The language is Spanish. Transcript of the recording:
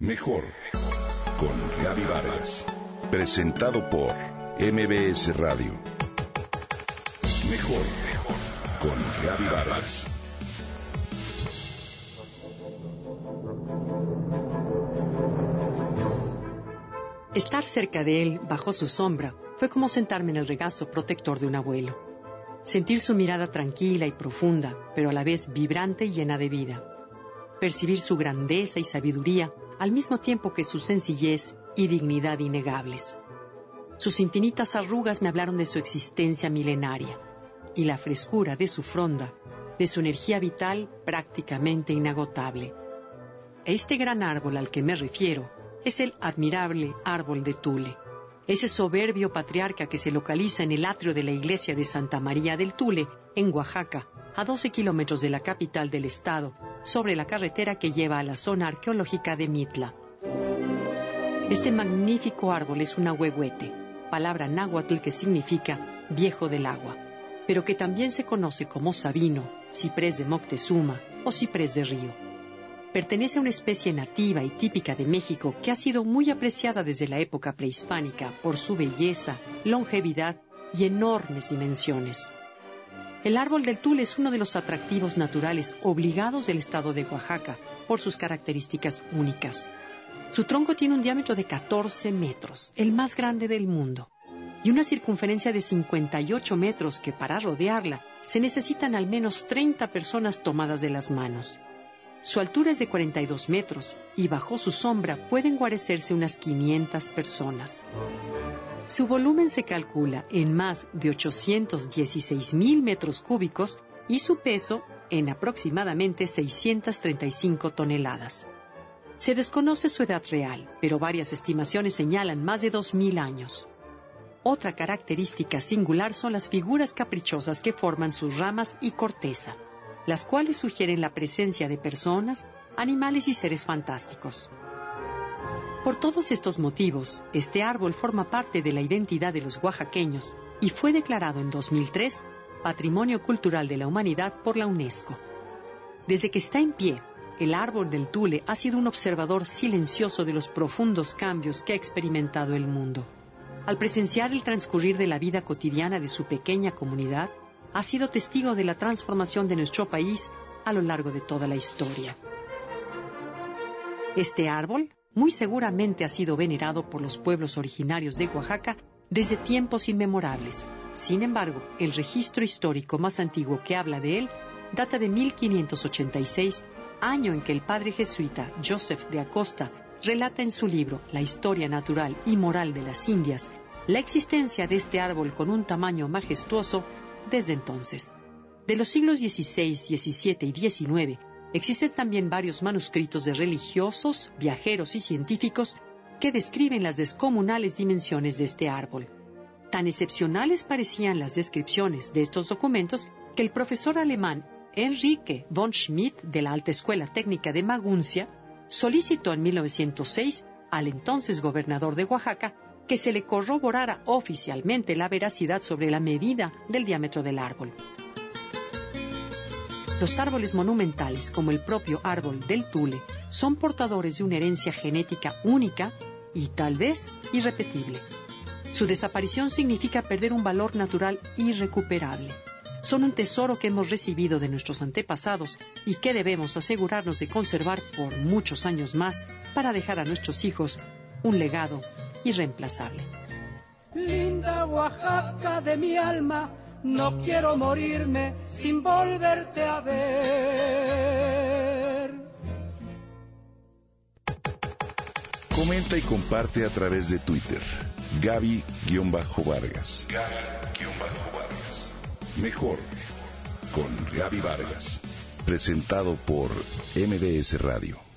Mejor con Gaby Vargas. Presentado por MBS Radio. Mejor con Gaby Vargas. Estar cerca de él, bajo su sombra, fue como sentarme en el regazo protector de un abuelo. Sentir su mirada tranquila y profunda, pero a la vez vibrante y llena de vida. Percibir su grandeza y sabiduría al mismo tiempo que su sencillez y dignidad innegables. Sus infinitas arrugas me hablaron de su existencia milenaria y la frescura de su fronda, de su energía vital prácticamente inagotable. Este gran árbol al que me refiero es el admirable árbol de Tule, ese soberbio patriarca que se localiza en el atrio de la iglesia de Santa María del Tule, en Oaxaca, a 12 kilómetros de la capital del estado, sobre la carretera que lleva a la zona arqueológica de Mitla. Este magnífico árbol es un ahuehuete, palabra náhuatl que significa viejo del agua, pero que también se conoce como sabino, ciprés de Moctezuma o ciprés de río pertenece a una especie nativa y típica de México que ha sido muy apreciada desde la época prehispánica por su belleza, longevidad y enormes dimensiones. El árbol del tul es uno de los atractivos naturales obligados del estado de Oaxaca por sus características únicas. Su tronco tiene un diámetro de 14 metros, el más grande del mundo, y una circunferencia de 58 metros que para rodearla se necesitan al menos 30 personas tomadas de las manos. Su altura es de 42 metros y bajo su sombra pueden guarecerse unas 500 personas. Su volumen se calcula en más de 816 mil metros cúbicos y su peso en aproximadamente 635 toneladas. Se desconoce su edad real, pero varias estimaciones señalan más de 2.000 años. Otra característica singular son las figuras caprichosas que forman sus ramas y corteza las cuales sugieren la presencia de personas, animales y seres fantásticos. Por todos estos motivos, este árbol forma parte de la identidad de los oaxaqueños y fue declarado en 2003 Patrimonio Cultural de la Humanidad por la UNESCO. Desde que está en pie, el árbol del Tule ha sido un observador silencioso de los profundos cambios que ha experimentado el mundo. Al presenciar el transcurrir de la vida cotidiana de su pequeña comunidad, ha sido testigo de la transformación de nuestro país a lo largo de toda la historia. Este árbol muy seguramente ha sido venerado por los pueblos originarios de Oaxaca desde tiempos inmemorables. Sin embargo, el registro histórico más antiguo que habla de él data de 1586, año en que el padre jesuita Joseph de Acosta relata en su libro La historia natural y moral de las Indias la existencia de este árbol con un tamaño majestuoso desde entonces. De los siglos XVI, XVII y XIX, existen también varios manuscritos de religiosos, viajeros y científicos que describen las descomunales dimensiones de este árbol. Tan excepcionales parecían las descripciones de estos documentos que el profesor alemán Enrique von Schmidt de la Alta Escuela Técnica de Maguncia solicitó en 1906 al entonces gobernador de Oaxaca que se le corroborara oficialmente la veracidad sobre la medida del diámetro del árbol. Los árboles monumentales, como el propio árbol del Tule, son portadores de una herencia genética única y tal vez irrepetible. Su desaparición significa perder un valor natural irrecuperable. Son un tesoro que hemos recibido de nuestros antepasados y que debemos asegurarnos de conservar por muchos años más para dejar a nuestros hijos un legado irreemplazable. Linda Oaxaca de mi alma, no quiero morirme sin volverte a ver. Comenta y comparte a través de Twitter. Gaby-Vargas. Gaby-Vargas. Mejor con Gaby Vargas. Presentado por MBS Radio.